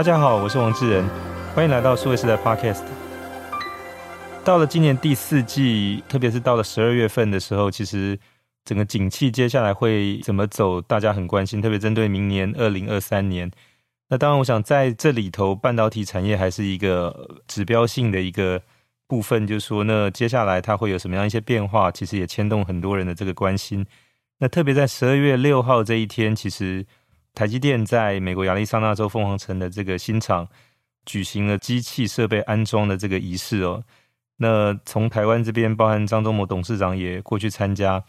大家好，我是王志仁，欢迎来到数位时代 Podcast。到了今年第四季，特别是到了十二月份的时候，其实整个景气接下来会怎么走，大家很关心。特别针对明年二零二三年，那当然，我想在这里头，半导体产业还是一个指标性的一个部分，就是说，那接下来它会有什么样一些变化，其实也牵动很多人的这个关心。那特别在十二月六号这一天，其实台积电在美国亚利桑那州凤凰城的这个新厂举行了机器设备安装的这个仪式哦。那从台湾这边，包含张忠谋董事长也过去参加。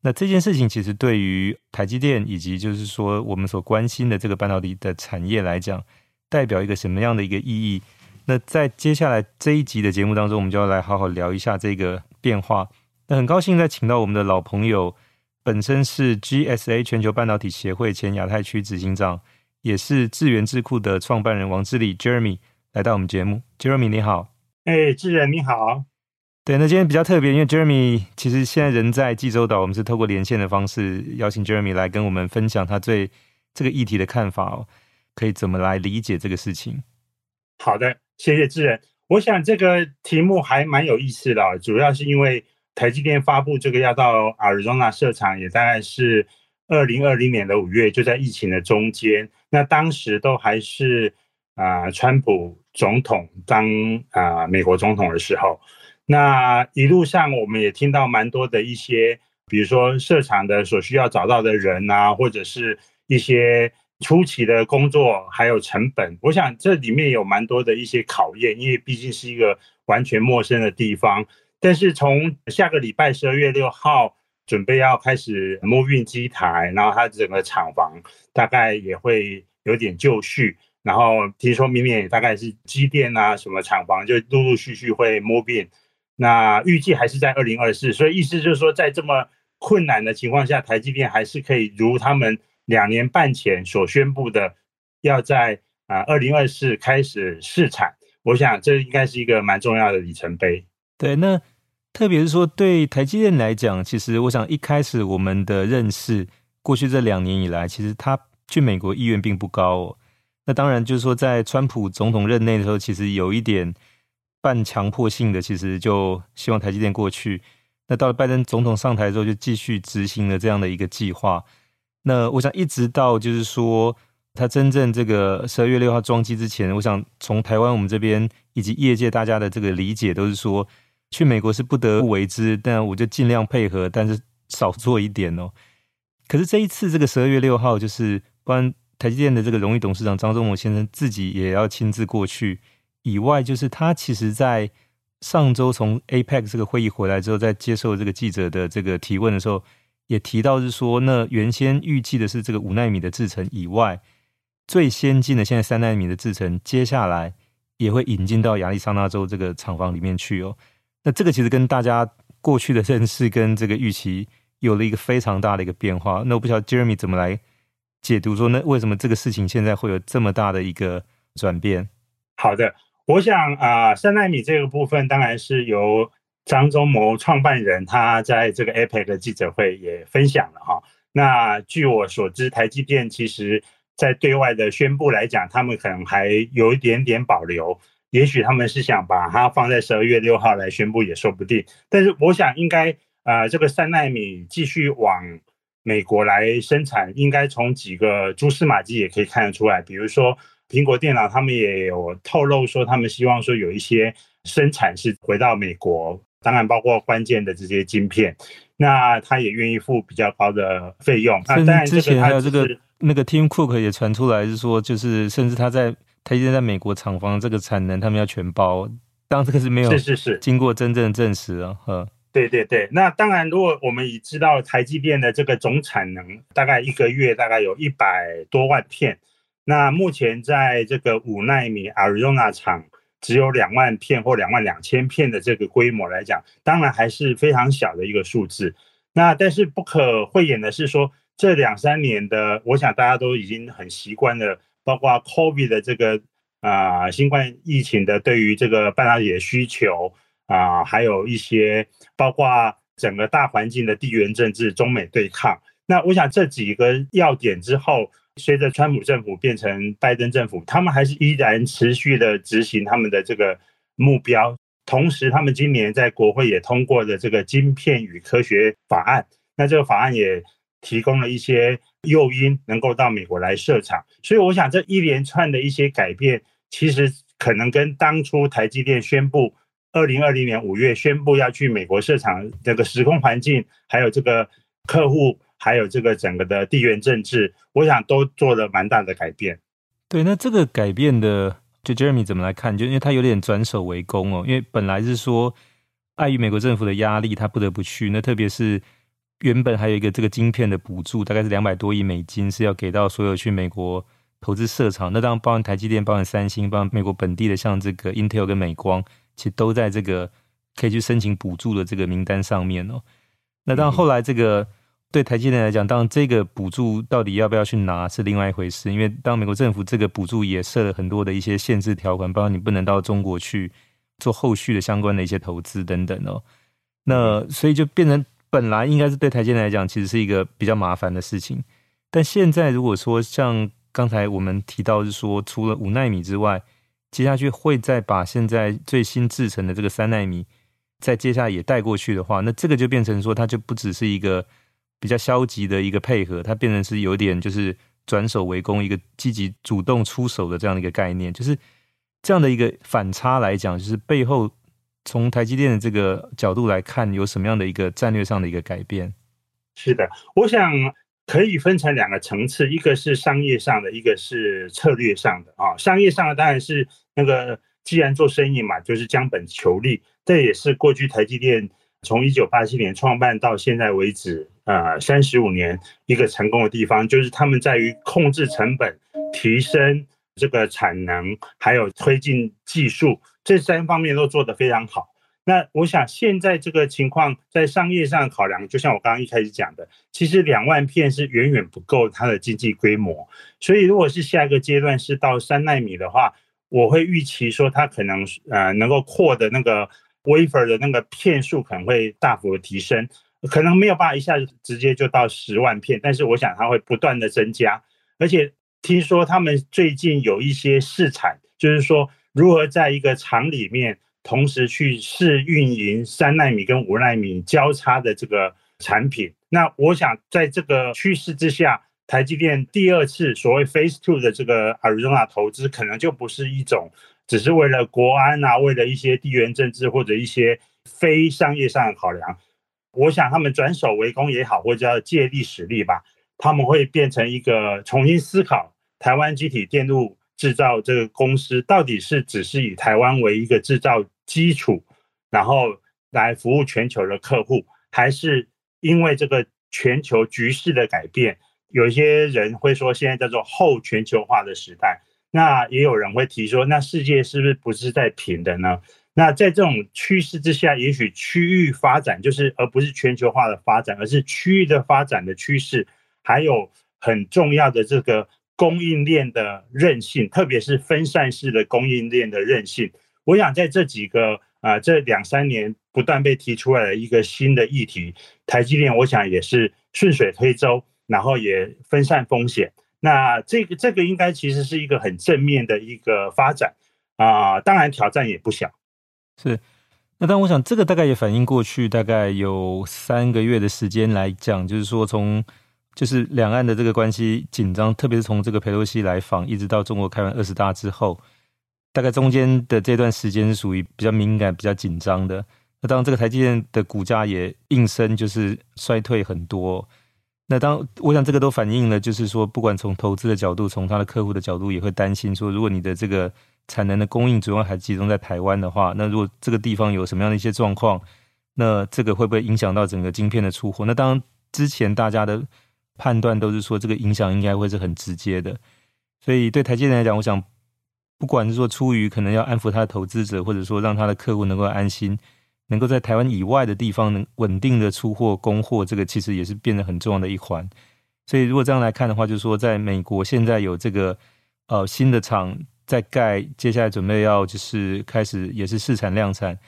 那这件事情其实对于台积电以及就是说我们所关心的这个半导体的产业来讲，代表一个什么样的一个意义？那在接下来这一集的节目当中，我们就要来好好聊一下这个变化。那很高兴再请到我们的老朋友，本身是 GSA 全球半导体协会前亚太区执行长，也是智源智库的创办人王志立 Jeremy 来到我们节目。Jeremy 你好。哎，智仁你好。对，那今天比较特别，因为 Jeremy 其实现在人在济州岛，我们是透过连线的方式邀请 Jeremy 来跟我们分享他对这个议题的看法哦，可以怎么来理解这个事情？好的，谢谢智仁。我想这个题目还蛮有意思的，主要是因为台积电发布这个要到 Arizona 设厂，也大概是二零二零年的五月，就在疫情的中间。那当时都还是啊、川普。总统当啊、美国总统的时候，那一路上我们也听到蛮多的一些，比如说设厂的所需要找到的人啊，或者是一些初期的工作，还有成本。我想这里面有蛮多的一些考验，因为毕竟是一个完全陌生的地方。但是从下个礼拜十二月六号准备要开始 move in 机台，然后它整个厂房大概也会有点就绪。然后听说明年也大概是机电啊，什么厂房就陆陆续续会 move in，那预计还是在二零二四，所以意思就是说，在这么困难的情况下，台积电还是可以如他们两年半前所宣布的，要在啊二零二四开始试产。我想这应该是一个蛮重要的里程碑。对，那特别是说对台积电来讲，其实我想一开始我们的认识，过去这两年以来，其实他去美国意愿并不高哦。那当然，就是说，在川普总统任内的时候，其实有一点半强迫性的，其实就希望台积电过去。那到了拜登总统上台之后，就继续执行了这样的一个计划。那我想，一直到就是说，他真正这个十二月六号装机之前，我想从台湾我们这边以及业界大家的这个理解，都是说去美国是不得不为之，但我就尽量配合，但是少做一点哦。可是这一次这个十二月六号，就是关。台积电的这个荣誉董事长张忠谋先生自己也要亲自过去，以外，就是他其实在上周从 APEC 这个会议回来之后，在接受这个记者的这个提问的时候，也提到是说，那原先预计的是这个五奈米的制程以外，最先进的现在三奈米的制程，接下来也会引进到亚利桑那州这个厂房里面去哦。那这个其实跟大家过去的认识跟这个预期有了一个非常大的一个变化。那我不晓得 Jeremy 怎么来。解读说，那为什么这个事情现在会有这么大的一个转变？好的，我想啊，三奈米这个部分当然是由张忠谋创办人他在这个 APEC 的记者会也分享了哈。那据我所知，台积电其实在对外的宣布来讲，他们可能还有一点点保留，也许他们是想把它放在十二月六号来宣布也说不定。但是我想应该啊，这个三纳米继续往。美国来生产，应该从几个蛛丝马迹也可以看得出来。比如说，苹果电脑他们也有透露说，他们希望说有一些生产是回到美国，当然包括关键的这些晶片，那他也愿意付比较高的费用。那当然，之前还有这个那个 Tim Cook 也传出来是说，就是甚至他在台积电在美国厂房这个产能，他们要全包。当然这个是没有是是是经过真正证实啊，呵。对对对，那当然，如果我们已知道台积电的这个总产能大概一个月大概有一百多万片，那目前在这个五纳米 Arizona 厂只有两万片或两万两千片的这个规模来讲，当然还是非常小的一个数字。那但是不可讳言的是说，这两三年的，我想大家都已经很习惯了，包括 COVID 的这个啊、新冠疫情的对于这个半导体的需求。啊，还有一些包括整个大环境的地缘政治、中美对抗。那我想这几个要点之后，随着川普政府变成拜登政府，他们还是依然持续的执行他们的这个目标。同时，他们今年在国会也通过了这个晶片与科学法案。那这个法案也提供了一些诱因，能够到美国来设厂。所以，我想这一连串的一些改变，其实可能跟当初台积电宣布二零二零年五月宣布要去美国设厂这个时空环境，还有这个客户。还有这个整个的地缘政治，我想都做了蛮大的改变。对，那这个改变的，就 Jeremy 怎么来看？就因为他有点转守为攻哦，因为本来是说碍于美国政府的压力，他不得不去。那特别是原本还有一个这个晶片的补助，大概是两百多亿美金，是要给到所有去美国投资设厂。那当然包含台积电、包含三星、包含美国本地的，像这个 Intel 跟美光，其实都在这个可以去申请补助的这个名单上面哦。那当然后来这个。嗯对台积电来讲，当然这个补助到底要不要去拿是另外一回事，因为当美国政府这个补助也设了很多的一些限制条款，包括你不能到中国去做后续的相关的一些投资等等哦。那所以就变成本来应该是对台积电来讲，其实是一个比较麻烦的事情。但现在如果说像刚才我们提到是说，除了五纳米之外，接下去会再把现在最新制成的这个三纳米再接下来也带过去的话，那这个就变成说，它就不只是一个。比较消极的一个配合，它变成是有点就是转守为攻，一个积极主动出手的这样的一个概念，就是这样的一个反差来讲，就是背后从台积电的这个角度来看，有什么样的一个战略上的一个改变？是的，我想可以分成两个层次，一个是商业上的，一个是策略上的啊。商业上的当然是那个既然做生意嘛，就是将本求利，这也是过去台积电从一九八七年创办到现在为止。呃，三十五年一个成功的地方，就是他们在于控制成本、提升这个产能，还有推进技术这三方面都做得非常好。那我想现在这个情况，在商业上考量，就像我刚刚一开始讲的，其实两万片是远远不够它的经济规模。所以，如果是下一个阶段是到三奈米的话，我会预期说它可能呃能够扩的那个 wafer 的那个片数可能会大幅的提升。可能没有办法一下子直接就到十万片，但是我想它会不断的增加，而且听说他们最近有一些试产，就是说如何在一个厂里面同时去试运营三纳米跟五纳米交叉的这个产品。那我想在这个趋势之下，台积电第二次所谓 Phase Two 的这个 Arizona 投资，可能就不是一种只是为了国安啊，为了一些地缘政治或者一些非商业上的考量。我想他们转守为攻也好，或者叫借力使力吧，他们会变成一个重新思考台湾积体电路制造这个公司到底是只是以台湾为一个制造基础，然后来服务全球的客户，还是因为这个全球局势的改变，有些人会说现在叫做后全球化的时代，那也有人会提说，那世界是不是不是在平的呢？那在这种趋势之下，也许区域发展就是，而不是全球化的发展，而是区域的发展的趋势，还有很重要的这个供应链的韧性，特别是分散式的供应链的韧性。我想在这几个啊、这两三年不断被提出来的一个新的议题，台积电我想也是顺水推舟，然后也分散风险。那这个这个应该其实是一个很正面的一个发展啊、当然挑战也不小。是，那但我想这个大概也反映过去大概有三个月的时间来讲，就是说从就是两岸的这个关系紧张，特别是从这个佩洛西来访，一直到中国开完二十大之后，大概中间的这段时间是属于比较敏感、比较紧张的。那当，这个台积电的股价也应声就是衰退很多。那当我想这个都反映了，就是说不管从投资的角度，从他的客户的角度，也会担心说，如果你的这个。产能的供应主要还集中在台湾的话，那如果这个地方有什么样的一些状况，那这个会不会影响到整个晶片的出货？那当之前大家的判断都是说这个影响应该会是很直接的，所以对台积电来讲，我想不管是说出于可能要安抚他的投资者，或者说让他的客户能够安心，能够在台湾以外的地方能稳定的出货供货，这个其实也是变得很重要的一环。所以如果这样来看的话，就是说在美国现在有这个呃新的厂。在盖，接下来准备要就是开始也是试产量产。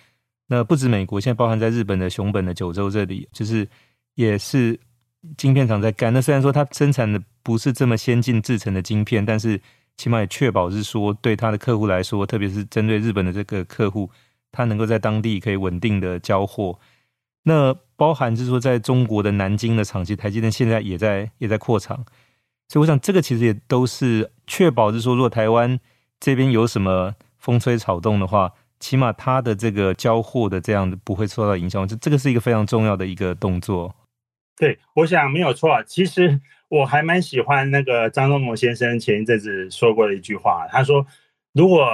那不止美国，现在包含在日本的熊本的九州这里，就是也是晶片厂在干。那虽然说它生产的不是这么先进制成的晶片，但是起码也确保是说，对他的客户来说，特别是针对日本的这个客户，他能够在当地可以稳定的交货。那包含是说，在中国的南京的厂，其实台积电现在也在也在扩厂，所以我想这个其实也都是确保是说，如果台湾这边有什么风吹草动的话，起码它的这个交货的这样不会受到影响，这这个是一个非常重要的一个动作。对，我想没有错。其实我还蛮喜欢那个张忠谋先生前一阵子说过的一句话，他说：“如果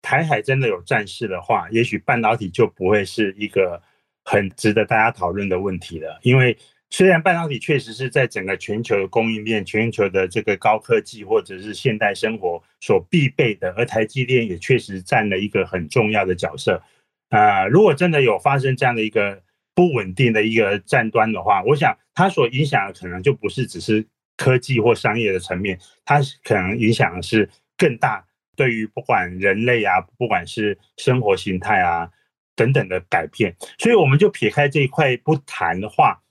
台海真的有战事的话，也许半导体就不会是一个很值得大家讨论的问题了。因为虽然半导体确实是在整个全球的供应链、全球的这个高科技或者是现代生活所必备的，而台积电也确实占了一个很重要的角色。啊、如果真的有发生这样的一个。”不稳定的一个战端的话，我想它所影响的可能就不是只是科技或商业的层面，它可能影响的是更大，对于不管人类啊，不管是生活形态啊等等的改变。所以我们就撇开这一块不谈的话，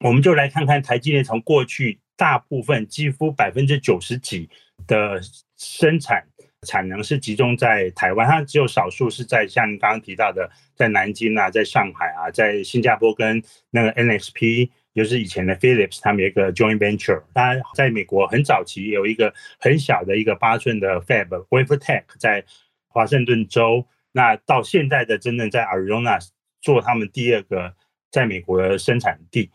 我们就来看看台积电从过去大部分几乎百分之九十几的生产。产能是集中在台湾，它只有少数是在像刚刚提到的，在南京啊，在上海啊，在新加坡跟那个 NXP，就是以前的 Philips，他们有一个 joint venture。当然，在美国很早期有一个很小的一个八寸的 Fab WaferTech 在华盛顿州。那到现在的真正在 Arizona 做他们第二个在美国的生产地。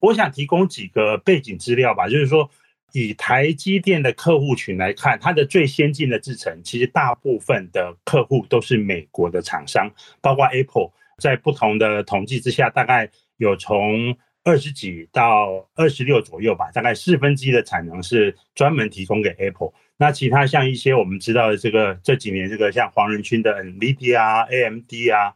我想提供几个背景资料吧，就是说。以台积电的客户群来看，它的最先进的制程，其实大部分的客户都是美国的厂商，包括 Apple，在不同的统计之下，大概有从二十几到二十六左右吧，大概四分之一的产能是专门提供给 Apple。那其他像一些我们知道的这个这几年这个像黄仁勋的 NVIDIA 啊、AMD 啊，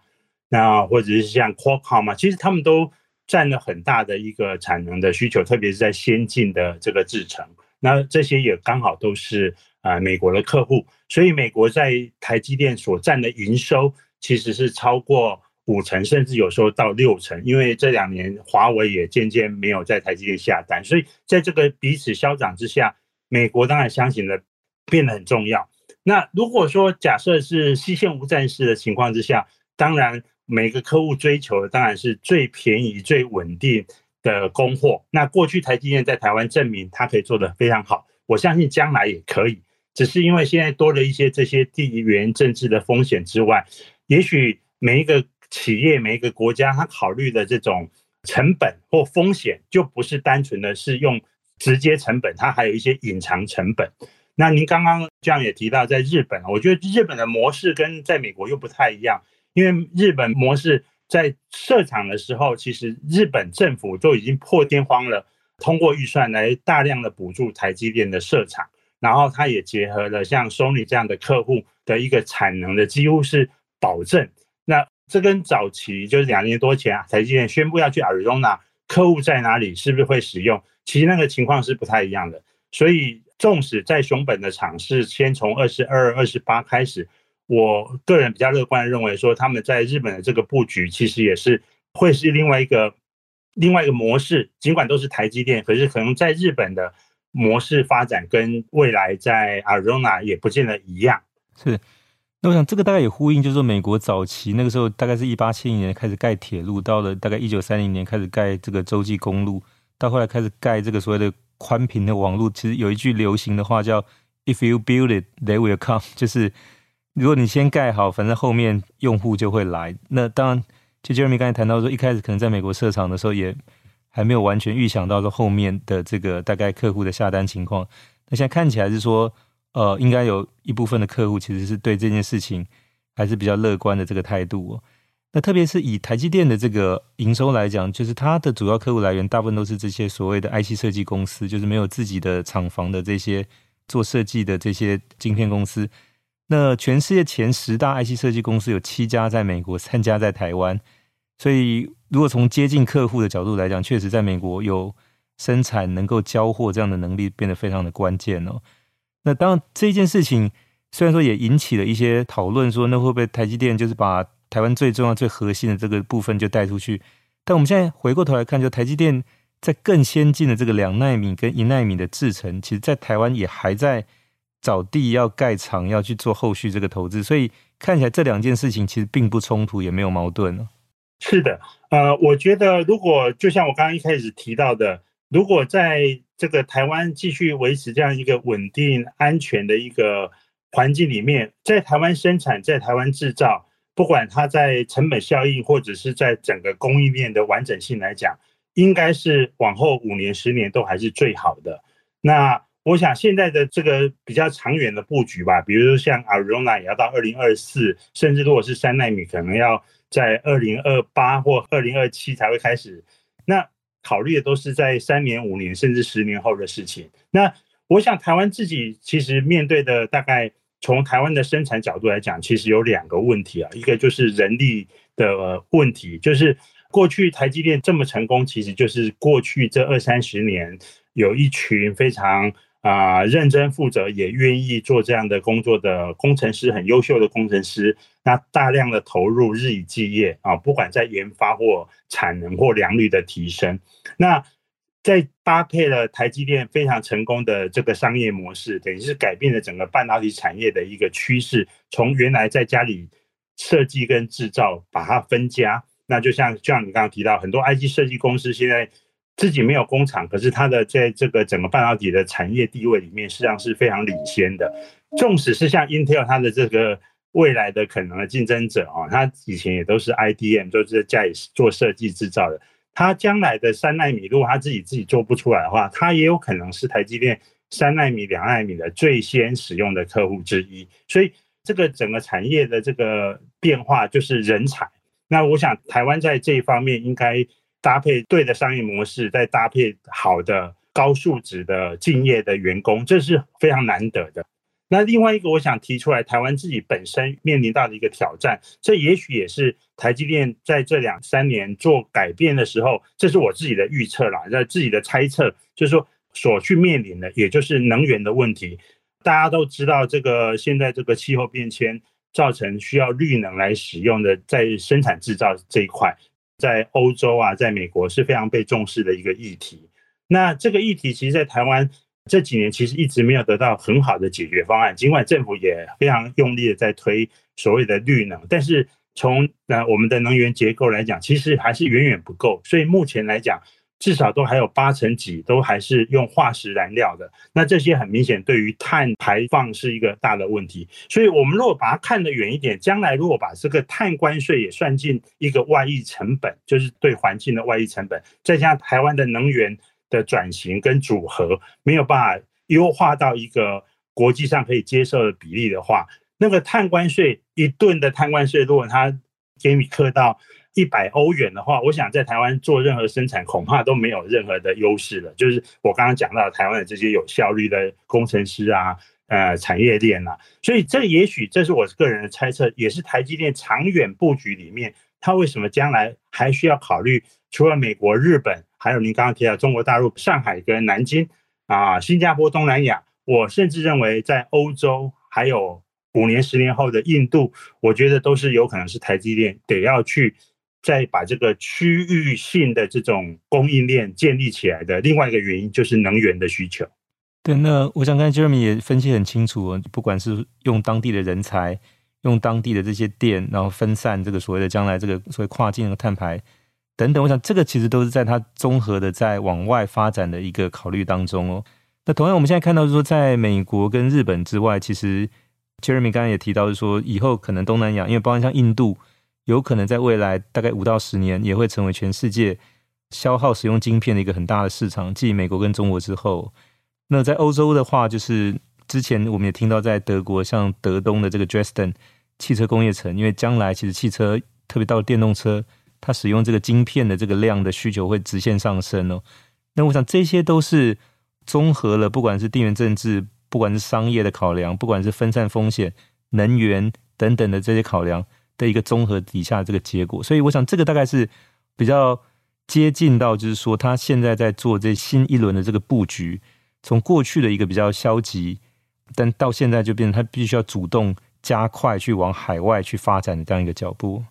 那或者是像 Qualcomm 啊，其实他们都。占了很大的一个产能的需求，特别是在先进的这个制程，那这些也刚好都是啊美国的客户，所以美国在台积电所占的营收其实是超过五成，甚至有时候到六成。因为这两年华为也渐渐没有在台积电下单，所以在这个彼此消长之下，美国当然相信的变得很重要。那如果说假设是西线无战事的情况之下，当然。每个客户追求的当然是最便宜、最稳定的供货。那过去台积电在台湾证明它可以做得非常好，我相信将来也可以。只是因为现在多了一些这些地缘政治的风险之外，也许每一个企业、每一个国家，它考虑的这种成本或风险，就不是单纯的是用直接成本，它还有一些隐藏成本。那您刚刚这样也提到，在日本，我觉得日本的模式跟在美国又不太一样。因为日本模式在设厂的时候，其实日本政府都已经破天荒了，通过预算来大量的补助台积电的设厂，然后它也结合了像 Sony 这样的客户的一个产能的几乎是保证。那这跟早期就是两年多前啊，台积电宣布要去 Arizona，客户在哪里，是不是会使用？其实那个情况是不太一样的。所以纵使在熊本的厂是先从二十二、二十八开始。我个人比较乐观的认为说，他们在日本的这个布局其实也是会是另外一个另外一个模式。尽管都是台积电，可是可能在日本的模式发展跟未来在 Arizona 也不见得一样。是，那我想这个大概也呼应，就是说美国早期那个时候，大概是一八七零年开始盖铁路，到了大概一九三零年开始盖这个洲际公路，到后来开始盖这个所谓的宽频的网络。其实有一句流行的话叫 “If you build it, they will come”，就是。如果你先盖好，反正后面用户就会来。那当然，就 Jeremy 刚才谈到说，一开始可能在美国设厂的时候，也还没有完全预想到说后面的这个大概客户的下单情况。那现在看起来是说，呃，应该有一部分的客户其实是对这件事情还是比较乐观的这个态度哦。那特别是以台积电的这个营收来讲，就是它的主要客户来源大部分都是这些所谓的 IC 设计公司，就是没有自己的厂房的这些做设计的这些晶片公司。那全世界前十大 IC 设计公司有七家在美国，三家在台湾。所以，如果从接近客户的角度来讲，确实在美国有生产能够交货这样的能力变得非常的关键哦。那当然，这件事情虽然说也引起了一些讨论，说那会不会台积电就是把台湾最重要、最核心的这个部分就带出去？但我们现在回过头来看，就台积电在更先进的这个两奈米跟一奈米的制程，其实在台湾也还在找地要盖厂，要去做后续这个投资，所以看起来这两件事情其实并不冲突，也没有矛盾。是的，呃，我觉得如果就像我刚刚一开始提到的，如果在这个台湾继续维持这样一个稳定、安全的一个环境里面，在台湾生产，在台湾制造，不管它在成本效益或者是在整个供应链的完整性来讲，应该是往后五年、十年都还是最好的。那我想现在的这个比较长远的布局吧，比如说像 Arizona 也要到二零二四，甚至如果是三奈米，可能要在二零二八或二零二七才会开始。那考虑的都是在三年、五年甚至十年后的事情。那我想台湾自己其实面对的大概从台湾的生产角度来讲，其实有两个问题啊，一个就是人力的问题，就是。过去台积电这么成功，其实就是过去这二三十年有一群非常啊、呃、认真负责，也愿意做这样的工作的工程师，很优秀的工程师，那大量的投入，日以继夜啊，不管在研发或产能或良率的提升，那在搭配了台积电非常成功的这个商业模式，等于是改变了整个半导体产业的一个趋势，从原来在家里设计跟制造，把它分家。那就像就像你刚刚提到，很多 IC 设计公司现在自己没有工厂，可是它的在这个整个半导体的产业地位里面，实际上是非常领先的。纵使是像 Intel 它的这个未来的可能的竞争者啊，它以前也都是 IDM，都是在做设计制造的。它将来的三奈米，如果它自己自己做不出来的话，它也有可能是台积电三奈米、两奈米的最先使用的客户之一。所以，这个整个产业的这个变化就是人才。那我想，台湾在这一方面应该搭配对的商业模式，再搭配好的高素质的敬业的员工，这是非常难得的。那另外一个，我想提出来，台湾自己本身面临到的一个挑战，这也许也是台积电在这两三年做改变的时候，这是我自己的预测啦，在自己的猜测，就是说所去面临的，也就是能源的问题。大家都知道，这个现在这个气候变迁。造成需要绿能来使用的，在生产制造这一块，在欧洲啊，在美国是非常被重视的一个议题。那这个议题，其实，在台湾这几年其实一直没有得到很好的解决方案。尽管政府也非常用力的在推所谓的绿能，但是从呃我们的能源结构来讲，其实还是远远不够。所以目前来讲，至少都还有八成几都还是用化石燃料的，那这些很明显对于碳排放是一个大的问题。所以，我们如果把它看得远一点，将来如果把这个碳关税也算进一个外溢成本，就是对环境的外溢成本，再加上台湾的能源的转型跟组合没有办法优化到一个国际上可以接受的比例的话，那个碳关税一吨的碳关税，如果它给你课到。一百欧元的话，我想在台湾做任何生产，恐怕都没有任何的优势了。就是我刚刚讲到台湾的这些有效率的工程师啊，呃，产业链啊，所以这也许这是我个人的猜测，也是台积电长远布局里面，它为什么将来还需要考虑除了美国、日本，还有您刚刚提到中国大陆、上海跟南京啊，新加坡、东南亚，我甚至认为在欧洲还有五年、十年后的印度，我觉得都是有可能是台积电得要去。再把这个区域性的这种供应链建立起来的另外一个原因，就是能源的需求。对，那我想刚才 Jeremy 也分析很清楚，不管是用当地的人才，用当地的这些电，然后分散这个所谓的将来这个所谓跨境的碳排等等，我想这个其实都是在它综合的在往外发展的一个考虑当中哦。那同样我们现在看到是说，在美国跟日本之外，其实 Jeremy 刚刚也提到是说，以后可能东南亚，因为包括像印度。有可能在未来大概五到十年，也会成为全世界消耗使用晶片的一个很大的市场，继美国跟中国之后。那在欧洲的话，就是之前我们也听到，在德国像德东的这个 Dresden 汽车工业城，因为将来其实汽车，特别到电动车，它使用这个晶片的这个量的需求会直线上升哦。那我想这些都是综合了，不管是地缘政治，不管是商业的考量，不管是分散风险、能源等等的这些考量。的一个综合底下的这个结果，所以我想这个大概是比较接近到，就是说他现在在做这新一轮的这个布局，从过去的一个比较消极，但到现在就变成他必须要主动加快去往海外去发展的这样一个脚步。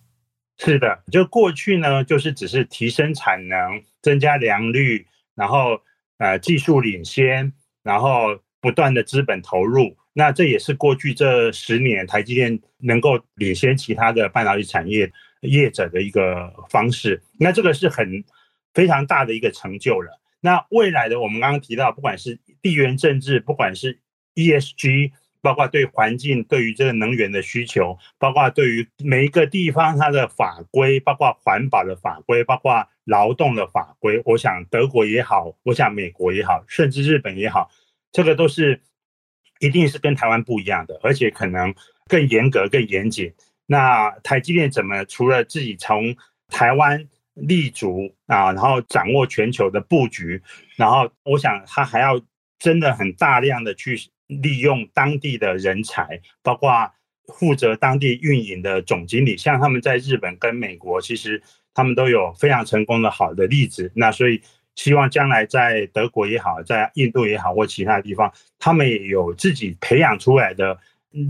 是的，就过去呢，就是只是提升产能、增加良率，然后呃技术领先，然后不断的资本投入，那这也是过去这十年台积电能够领先其他的半导体产业业者的一个方式。那这个是很非常大的一个成就了。那未来的我们刚刚提到，不管是地缘政治，不管是 ESG，包括对环境、对于这个能源的需求，包括对于每一个地方它的法规，包括环保的法规，包括劳动的法规，我想德国也好，我想美国也好，甚至日本也好，这个都是一定是跟台湾不一样的，而且可能更严格、更严谨。那台积电怎么除了自己从台湾立足啊，然后掌握全球的布局，然后我想他还要真的很大量的去利用当地的人才，包括负责当地运营的总经理，像他们在日本跟美国，其实他们都有非常成功的好的例子。那所以希望将来在德国也好，在印度也好，或其他地方，他们也有自己培养出来的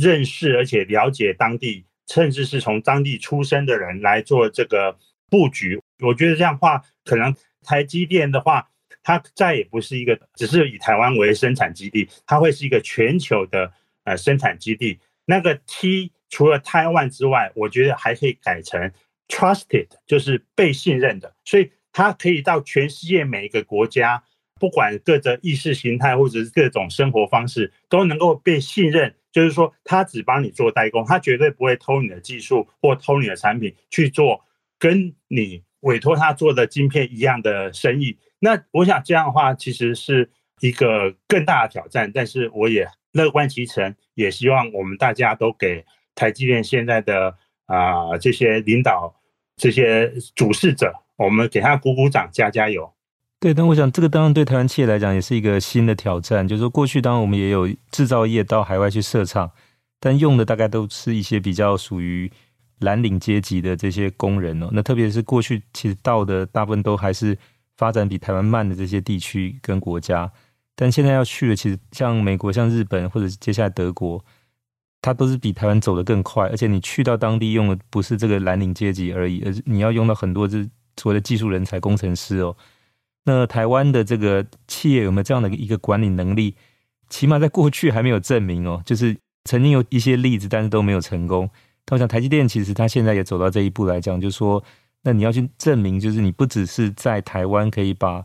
认识而且了解当地，甚至是从当地出生的人来做这个布局。我觉得这样的话，可能台积电的话，它再也不是一个只是以台湾为生产基地，它会是一个全球的呃生产基地。那个 T 除了台湾之外，我觉得还可以改成 trusted，就是被信任的。所以它可以到全世界每一个国家，不管各种意识形态或者是各种生活方式，都能够被信任。就是说，他只帮你做代工，他绝对不会偷你的技术或偷你的产品去做跟你。委托他做的晶片一样的生意，那我想这样的话其实是一个更大的挑战，但是我也乐观其成，也希望我们大家都给台积电现在的啊、这些领导、这些主事者，我们给他鼓鼓掌、加加油。对，但我想这个当然对台湾企业来讲也是一个新的挑战，就是说过去当然我们也有制造业到海外去设厂，但用的大概都是一些比较属于。蓝领阶级的这些工人哦，那特别是过去其实到的大部分都还是发展比台湾慢的这些地区跟国家，但现在要去的其实像美国、像日本或者接下来德国，它都是比台湾走得更快，而且你去到当地用的不是这个蓝领阶级而已，而是你要用到很多这所谓的技术人才、工程师哦。那台湾的这个企业有没有这样的一个管理能力？起码在过去还没有证明哦，就是曾经有一些例子，但是都没有成功。我想台积电其实它现在也走到这一步来讲，就是说，那你要去证明，就是你不只是在台湾可以把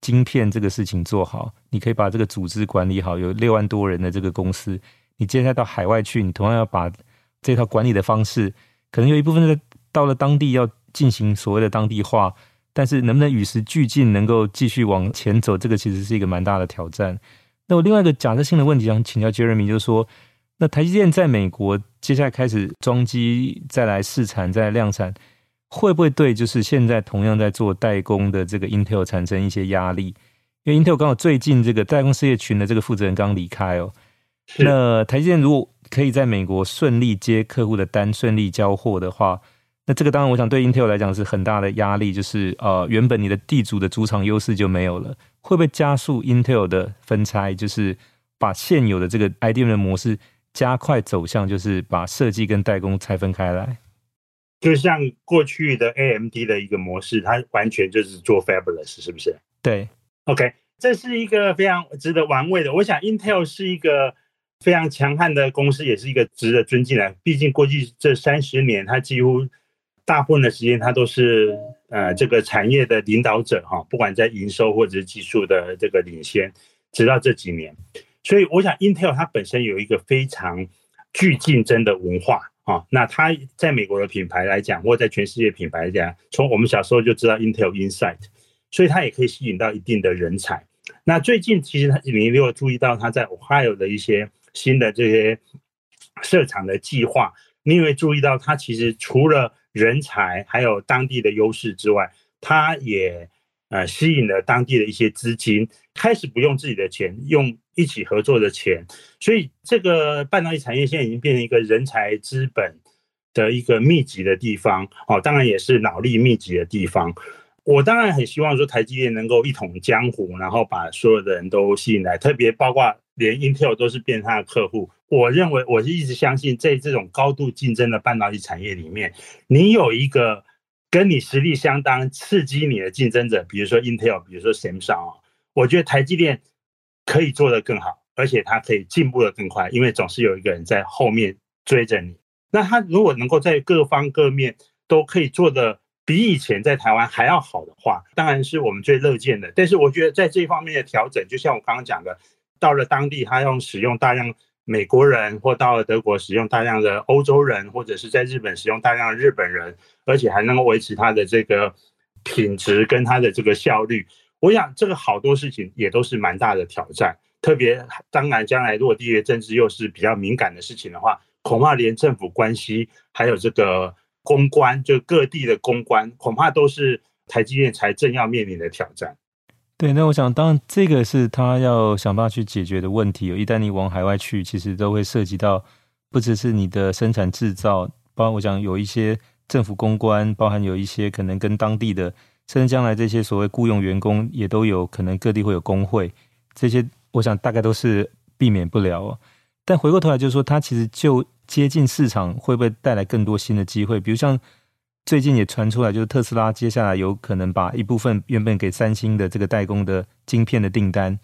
晶片这个事情做好，你可以把这个组织管理好，有六万多人的这个公司，你接下来到海外去，你同样要把这套管理的方式，可能有一部分在到了当地要进行所谓的当地化，但是能不能与时俱进，能够继续往前走，这个其实是一个蛮大的挑战。那我另外一个假设性的问题想请教 Jeremy，就是说。那台积电在美国接下来开始装机，再来试产，再来量产，会不会对就是现在同样在做代工的这个 Intel 产生一些压力？因为 Intel 刚好最近这个代工事业群的这个负责人刚离开哦。那台积电如果可以在美国顺利接客户的单，顺利交货的话，那这个当然我想对 Intel 来讲是很大的压力，就是呃原本你的地主的主场优势就没有了，会不会加速 Intel 的分拆？就是把现有的这个 IDM 的模式。加快走向，就是把设计跟代工拆分开来，就像过去的 AMD 的一个模式，它完全就是做 Fabulous，是不是？对，OK，这是一个非常值得玩味的。我想 Intel 是一个非常强悍的公司，也是一个值得尊敬的。毕竟过去这三十年，它几乎大部分的时间，它都是呃这个产业的领导者哈，不管在营收或者是技术的这个领先，直到这几年。所以我想，Intel 它本身有一个非常具竞争的文化啊。那它在美国的品牌来讲，或在全世界品牌来讲，从我们小时候就知道 Intel Inside，所以它也可以吸引到一定的人才。那最近其实你也有注意到，它在 Ohio 的一些新的这些设厂的计划，你也会注意到它其实除了人才还有当地的优势之外，它也呃吸引了当地的一些资金，开始不用自己的钱用。一起合作的钱，所以这个半导体产业现在已经变成一个人才资本的一个密集的地方哦，当然也是脑力密集的地方。我当然很希望说台积电能够一统江湖，然后把所有的人都吸引来，特别包括连 Intel 都是变成他的客户。我认为我是一直相信，在这种高度竞争的半导体产业里面，你有一个跟你实力相当，刺激你的竞争者，比如说 Intel，比如说 Samsung 啊，我觉得台积电可以做得更好，而且它可以进步得更快，因为总是有一个人在后面追着你。那他如果能够在各方各面都可以做得比以前在台湾还要好的话，当然是我们最乐见的。但是我觉得在这方面的调整，就像我刚刚讲的，到了当地他用使用大量美国人，或到了德国使用大量的欧洲人，或者是在日本使用大量的日本人，而且还能够维持他的这个品质跟他的这个效率。我想这个好多事情也都是蛮大的挑战，特别当然将来落地的政治又是比较敏感的事情的话。恐怕连政府关系，还有这个公关，就各地的公关，恐怕都是台积电才正要面临的挑战。对，那我想，当然这个是他要想办法去解决的问题。一旦你往海外去，其实都会涉及到不只是你的生产制造，包括我想有一些政府公关，包含有一些可能跟当地的，甚至将来这些所谓雇佣员工，也都有可能各地会有工会，这些我想大概都是避免不了。但回过头来就是说，它其实就接近市场，会不会带来更多新的机会？比如像最近也传出来，就是特斯拉接下来有可能把一部分原本给三星的这个代工的晶片的订单，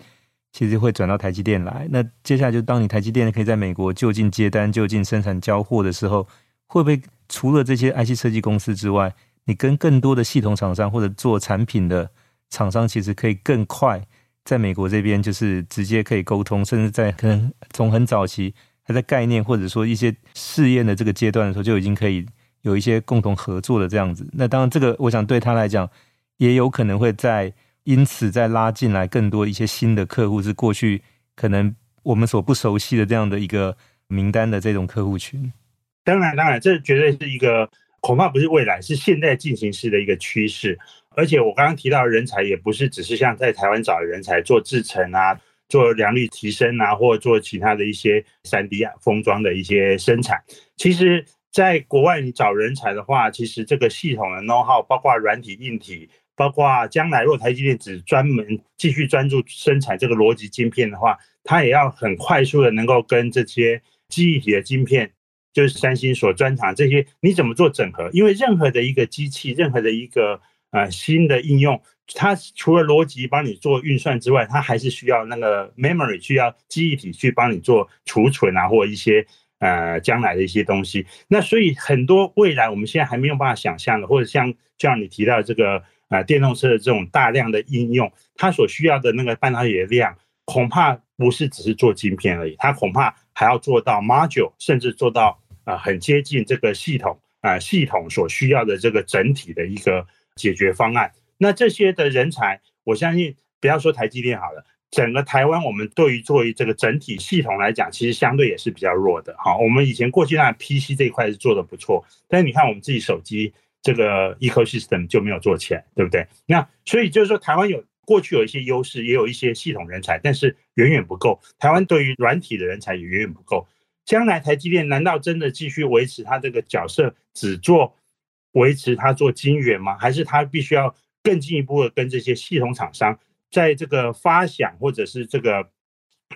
其实会转到台积电来。那接下来就当你台积电可以在美国就近接单、就近生产交货的时候，会不会除了这些 IC 设计公司之外，你跟更多的系统厂商或者做产品的厂商，其实可以更快？在美国这边，就是直接可以沟通，甚至在可能从很早期还在概念或者说一些试验的这个阶段的时候，就已经可以有一些共同合作的这样子。那当然，这个我想对他来讲，也有可能会在因此再拉进来更多一些新的客户，是过去可能我们所不熟悉的这样的一个名单的这种客户群。当然，当然，这绝对是一个恐怕不是未来，是现在进行式的一个趋势。而且我刚刚提到人才也不是只是像在台湾找人才做制程啊，做良率提升啊，或做其他的一些三 D 封装的一些生产。其实，在国外你找人才的话，其实这个系统的 know how，包括软体、硬体，包括将来如果台积电只专门继续专注生产这个逻辑晶片的话，它也要很快速的能够跟这些记忆体的晶片，就是三星所专长这些，你怎么做整合？因为任何的一个机器，任何的一个呃，新的应用，它除了逻辑帮你做运算之外，它还是需要那个 memory，需要记忆体去帮你做储存啊，或一些呃将来的一些东西。那所以很多未来我们现在还没有办法想象的，或者像像你提到这个呃电动车的这种大量的应用，它所需要的那个半导体的量，恐怕不是只是做晶片而已，它恐怕还要做到 module，甚至做到啊、呃、很接近这个系统啊、呃、系统所需要的这个整体的一个。解决方案，那这些的人才，我相信不要说台积电好了，整个台湾我们对于作为这个整体系统来讲，其实相对也是比较弱的。哈，我们以前过去那 PC 这一块是做的不错，但是你看我们自己手机这个 ecosystem 就没有做起来，对不对？那所以就是说，台湾有过去有一些优势，也有一些系统人才，但是远远不够。台湾对于软体的人才也远远不够。将来台积电难道真的继续维持它这个角色，只做？维持它做晶圆吗？还是它必须要更进一步的跟这些系统厂商，在这个发想或者是这个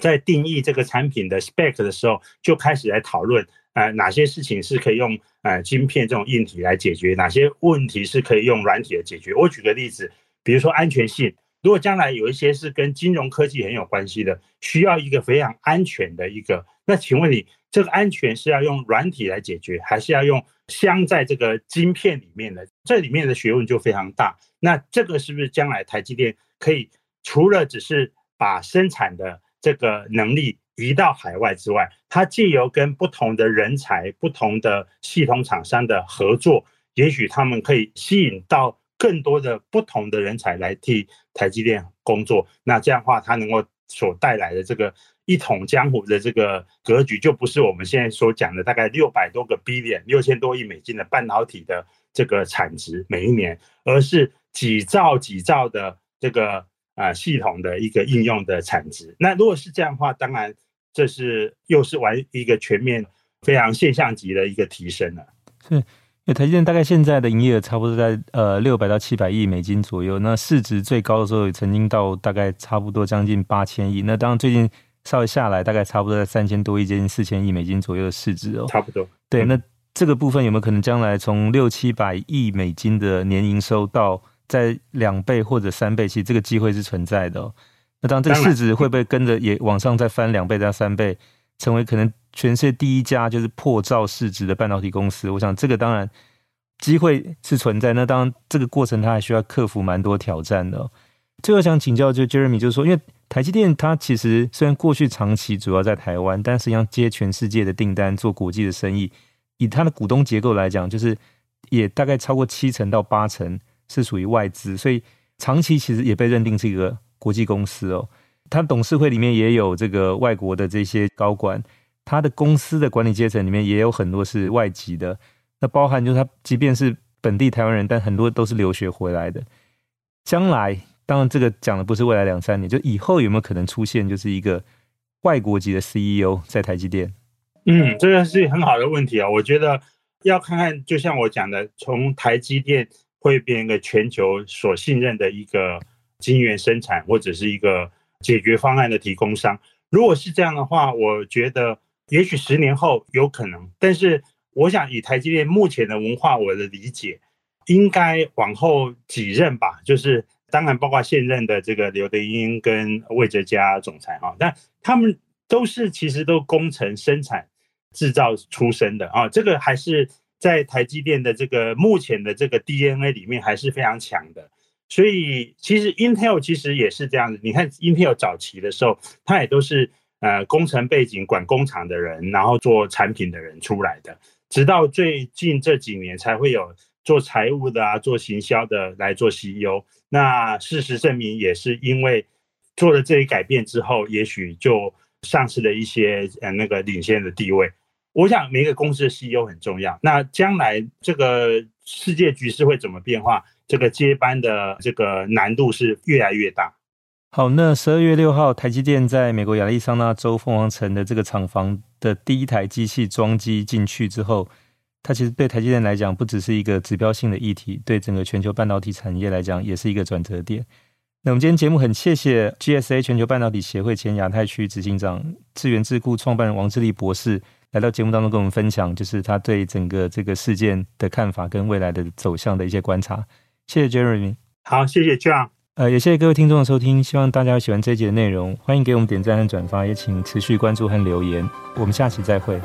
在定义这个产品的 spec 的时候，就开始来讨论，呃，哪些事情是可以用呃晶片这种硬体来解决，哪些问题是可以用软体来解决。我举个例子，比如说安全性，如果将来有一些是跟金融科技很有关系的，需要一个非常安全的一个，那请问你这个安全是要用软体来解决，还是要用？镶在这个晶片里面的，这里面的学问就非常大。那这个是不是将来台积电可以除了只是把生产的这个能力移到海外之外，它借由跟不同的人才、不同的系统厂商的合作，也许他们可以吸引到更多的不同的人才来替台积电工作。那这样的话，它能够所带来的这个。一统江湖的这个格局，就不是我们现在所讲的大概六百多个 billion 六千多亿美金的半导体的这个产值每一年，而是几兆几兆的这个啊、呃、系统的一个应用的产值。那如果是这样的话，当然这是又是玩一个全面非常现象级的一个提升了。是，因为台积电大概现在的营业额差不多在呃六百到七百亿美金左右，那市值最高的时候也曾经到大概差不多将近八千亿。那当然最近。稍微下来，大概差不多在三千多亿，接近四千亿美金左右的市值哦。差不多。对，那这个部分有没有可能将来从六七百亿美金的年营收到在两倍或者三倍？其实这个机会是存在的哦。那当然，这个市值会不会跟着也往上再翻两倍到三倍，成为可能全世界第一家就是破兆市值的半导体公司？我想这个当然机会是存在。那当然，这个过程它还需要克服蛮多挑战的哦。最后想请教就 Jeremy，就是说，因为台积电它其实虽然过去长期主要在台湾，但实际上接全世界的订单，做国际的生意。以它的股东结构来讲，就是也大概超过七成到八成是属于外资，所以长期其实也被认定是一个国际公司哦。它董事会里面也有这个外国的这些高管，它的公司的管理阶层里面也有很多是外籍的。那包含就是它即便是本地台湾人，但很多都是留学回来的。将来当然这个讲的不是未来两三年，就以后有没有可能出现就是一个外国籍的 CEO 在台积电？嗯，这个是很好的问题啊、我觉得要看看，就像我讲的，从台积电会变一个全球所信任的一个晶圆生产或者是一个解决方案的提供商。如果是这样的话，我觉得也许十年后有可能。但是我想以台积电目前的文化，我的理解，应该往后几任吧，就是当然包括现任的这个刘德英跟魏哲家总裁啊，但他们都是其实都工程生产。制造出身的啊，这个还是在台积电的这个目前的这个 DNA 里面还是非常强的。所以其实 Intel 其实也是这样子。你看 Intel 早期的时候，它也都是呃工程背景、管工厂的人，然后做产品的人出来的。直到最近这几年才会有做财务的啊、做行销的来做 CEO。那事实证明，也是因为做了这一改变之后，也许就。丧失了一些呃那个领先的地位，我想每一个公司的 CEO 很重要。那将来这个世界局势会怎么变化？这个接班的这个难度是越来越大。好，那十二月六号，台积电在美国亚利桑那州凤凰城的这个厂房的第一台机器装机进去之后，它其实对台积电来讲不只是一个指标性的议题，对整个全球半导体产业来讲也是一个转折点。那我们今天节目很谢谢 GSA 全球半导体协会前亚太区执行长、智原智库创办人王志立博士来到节目当中跟我们分享，就是他对整个这个事件的看法跟未来的走向的一些观察。谢谢 Jeremy，好，谢谢 John，呃，也谢谢各位听众的收听，希望大家喜欢这一集的内容，欢迎给我们点赞和转发，也请持续关注和留言，我们下期再会。